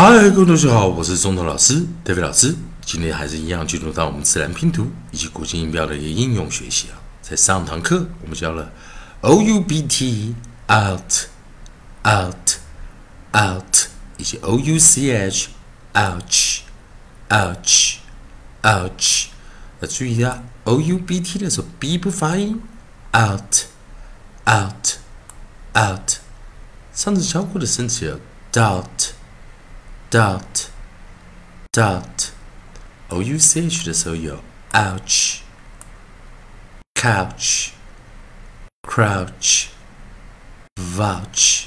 嗨，各位同学好，我是中头老师 David 老师。今天还是一样进入到我们自然拼读以及国际音标的一个应用学习啊。在上堂课我们教了 O U B T out out out 以及 O U C H ouch ouch ouch。那注意啊，O U B T 的时候 B 不发音，out out out。上次教过的生词有 doubt。Dot. Dot. O u c h 的时候有 ouch. Couch. Crouch. Vouch，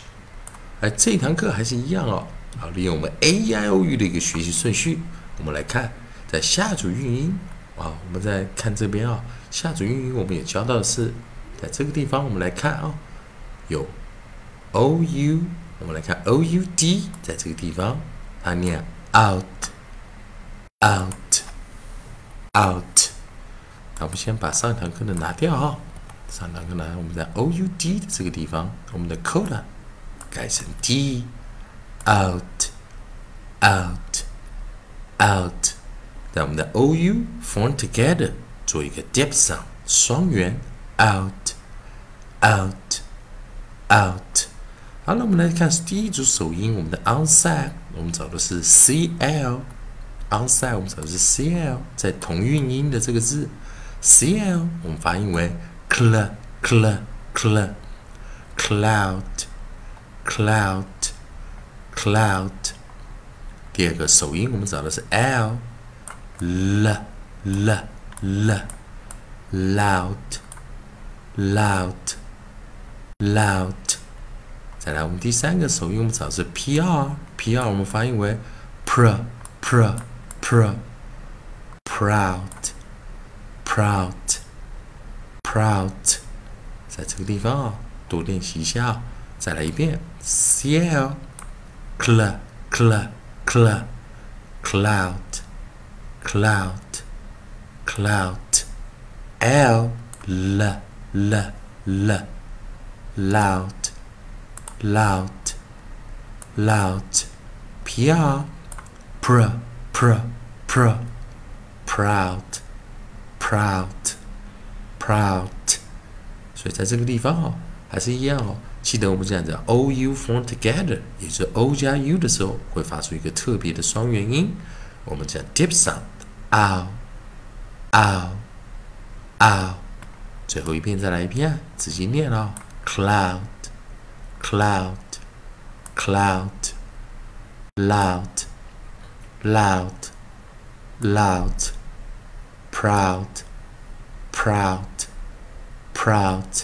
哎，这堂课还是一样哦。好，利用我们 a i o u 的一个学习顺序，我们来看在下组韵音啊。我们在看这边啊，下组韵音我们也教到的是在这个地方，我们来看啊，有 o u，我们来看 o u d，在这个地方。它念 out out out，那我们先把上一堂课的拿掉啊。上一堂课呢，我们在 o u d 的这个地方，我们的 coda 改成 d out out out，在我们的 o u form together 做一个 deep sound 双元 out out out。 好，了我们来看第一组首音，我们的 onside，我们找的是 cl，onside 我们找的是 c l，在同韵音的这个字 c l，我们发音为 cl cl cl cloud cloud cloud。第二个首音我们找的是 l l l l loud loud loud。再来，我们第三个首音，我们找的是 p r，p r 我们发音为 pr pr pr proud proud proud，在这个地方啊，多练习一下。再来一遍，c l cl cl cl cloud cloud cloud l l l l loud loud, loud, pr, pr, pr, pr, proud, proud, proud。所以在这个地方哦，还是一样哦。记得我们这样子，o u form together，也就是 o 加 u 的时候，会发出一个特别的双元音。我们讲 dip sound，ow, ow, ow。最后一遍再来一遍，自己念哦，cloud。Cloud, cloud, loud, loud, loud, proud, proud, proud。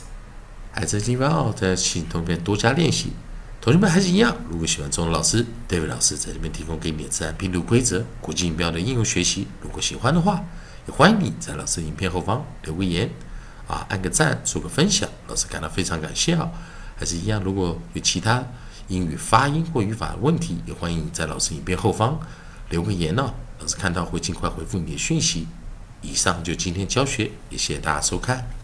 哎，这地方哦，在请同学们多加练习。同学们还是一样，如果喜欢中文老师，David 老师在这边提供给你的自然拼读规则、国际音标的应用学习。如果喜欢的话，也欢迎你在老师影片后方留个言，啊，按个赞，做个分享，老师感到非常感谢啊。还是一样，如果有其他英语发音或语法问题，也欢迎在老师影片后方留个言哦，老师看到会尽快回复你的讯息。以上就今天教学，也谢谢大家收看。